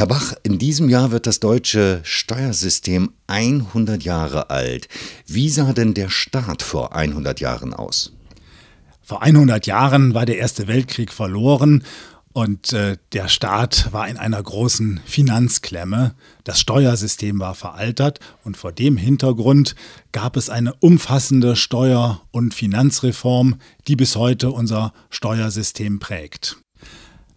Herr Bach, in diesem Jahr wird das deutsche Steuersystem 100 Jahre alt. Wie sah denn der Staat vor 100 Jahren aus? Vor 100 Jahren war der Erste Weltkrieg verloren und äh, der Staat war in einer großen Finanzklemme. Das Steuersystem war veraltert und vor dem Hintergrund gab es eine umfassende Steuer- und Finanzreform, die bis heute unser Steuersystem prägt.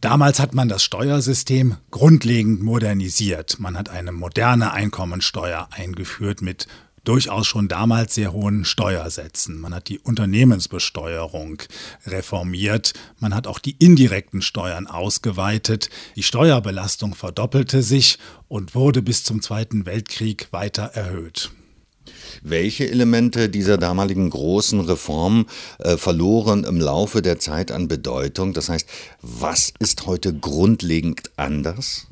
Damals hat man das Steuersystem grundlegend modernisiert. Man hat eine moderne Einkommensteuer eingeführt mit durchaus schon damals sehr hohen Steuersätzen. Man hat die Unternehmensbesteuerung reformiert. Man hat auch die indirekten Steuern ausgeweitet. Die Steuerbelastung verdoppelte sich und wurde bis zum Zweiten Weltkrieg weiter erhöht. Welche Elemente dieser damaligen großen Reform äh, verloren im Laufe der Zeit an Bedeutung? Das heißt, was ist heute grundlegend anders?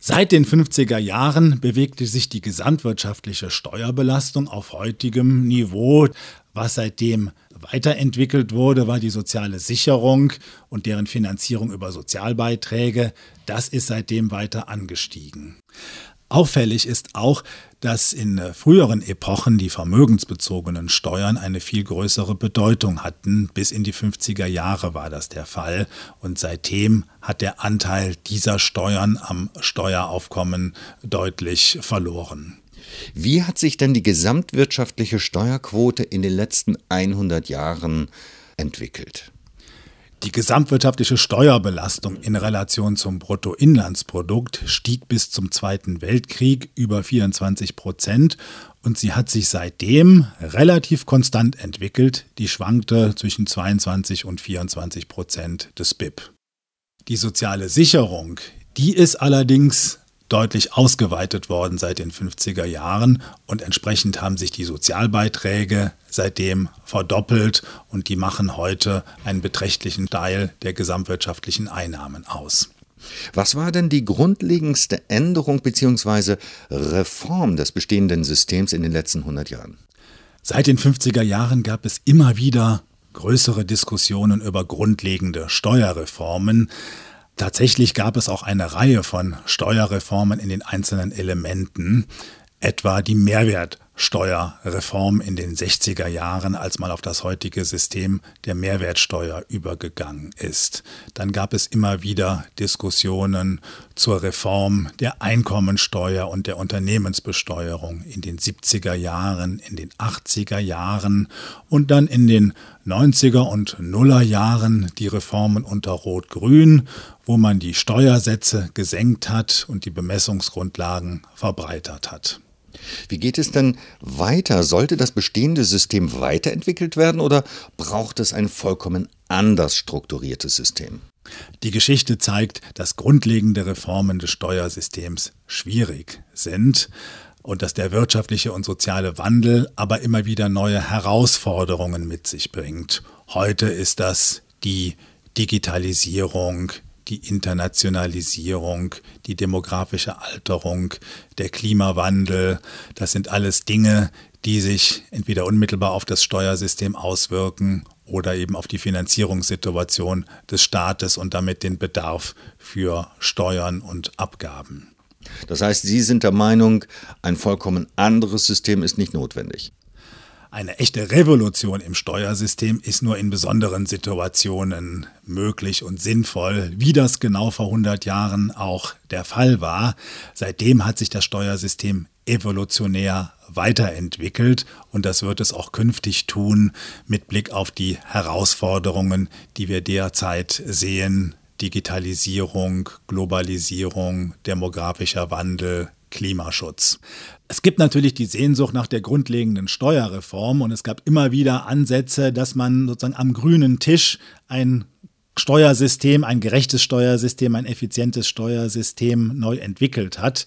Seit den 50er Jahren bewegte sich die gesamtwirtschaftliche Steuerbelastung auf heutigem Niveau. Was seitdem weiterentwickelt wurde, war die soziale Sicherung und deren Finanzierung über Sozialbeiträge. Das ist seitdem weiter angestiegen. Auffällig ist auch, dass in äh, früheren Epochen die vermögensbezogenen Steuern eine viel größere Bedeutung hatten. Bis in die 50er Jahre war das der Fall. Und seitdem hat der Anteil dieser Steuern am Steueraufkommen deutlich verloren. Wie hat sich denn die gesamtwirtschaftliche Steuerquote in den letzten 100 Jahren entwickelt? Die gesamtwirtschaftliche Steuerbelastung in Relation zum Bruttoinlandsprodukt stieg bis zum Zweiten Weltkrieg über 24 Prozent und sie hat sich seitdem relativ konstant entwickelt. Die schwankte zwischen 22 und 24 Prozent des BIP. Die soziale Sicherung, die ist allerdings deutlich ausgeweitet worden seit den 50er Jahren und entsprechend haben sich die Sozialbeiträge seitdem verdoppelt und die machen heute einen beträchtlichen Teil der gesamtwirtschaftlichen Einnahmen aus. Was war denn die grundlegendste Änderung bzw. Reform des bestehenden Systems in den letzten 100 Jahren? Seit den 50er Jahren gab es immer wieder größere Diskussionen über grundlegende Steuerreformen. Tatsächlich gab es auch eine Reihe von Steuerreformen in den einzelnen Elementen, etwa die Mehrwertsteuerreform in den 60er Jahren, als man auf das heutige System der Mehrwertsteuer übergegangen ist. Dann gab es immer wieder Diskussionen zur Reform der Einkommensteuer und der Unternehmensbesteuerung in den 70er Jahren, in den 80er Jahren und dann in den 90er und Nuller Jahren die Reformen unter Rot-Grün, wo man die Steuersätze gesenkt hat und die Bemessungsgrundlagen verbreitert hat. Wie geht es denn weiter? Sollte das bestehende System weiterentwickelt werden oder braucht es ein vollkommen anders strukturiertes System? Die Geschichte zeigt, dass grundlegende Reformen des Steuersystems schwierig sind und dass der wirtschaftliche und soziale Wandel aber immer wieder neue Herausforderungen mit sich bringt. Heute ist das die Digitalisierung, die Internationalisierung, die demografische Alterung, der Klimawandel, das sind alles Dinge, die sich entweder unmittelbar auf das Steuersystem auswirken oder eben auf die Finanzierungssituation des Staates und damit den Bedarf für Steuern und Abgaben. Das heißt, Sie sind der Meinung, ein vollkommen anderes System ist nicht notwendig. Eine echte Revolution im Steuersystem ist nur in besonderen Situationen möglich und sinnvoll, wie das genau vor 100 Jahren auch der Fall war. Seitdem hat sich das Steuersystem evolutionär weiterentwickelt und das wird es auch künftig tun mit Blick auf die Herausforderungen, die wir derzeit sehen. Digitalisierung, Globalisierung, demografischer Wandel, Klimaschutz. Es gibt natürlich die Sehnsucht nach der grundlegenden Steuerreform und es gab immer wieder Ansätze, dass man sozusagen am grünen Tisch ein Steuersystem, ein gerechtes Steuersystem, ein effizientes Steuersystem neu entwickelt hat.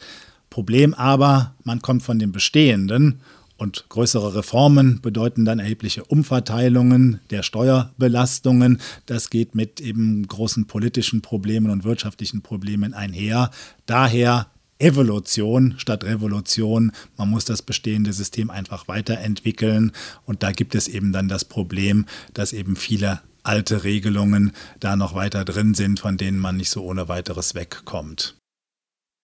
Problem aber, man kommt von dem Bestehenden und größere Reformen bedeuten dann erhebliche Umverteilungen der Steuerbelastungen. Das geht mit eben großen politischen Problemen und wirtschaftlichen Problemen einher. Daher Evolution statt Revolution. Man muss das bestehende System einfach weiterentwickeln. Und da gibt es eben dann das Problem, dass eben viele alte Regelungen da noch weiter drin sind, von denen man nicht so ohne weiteres wegkommt.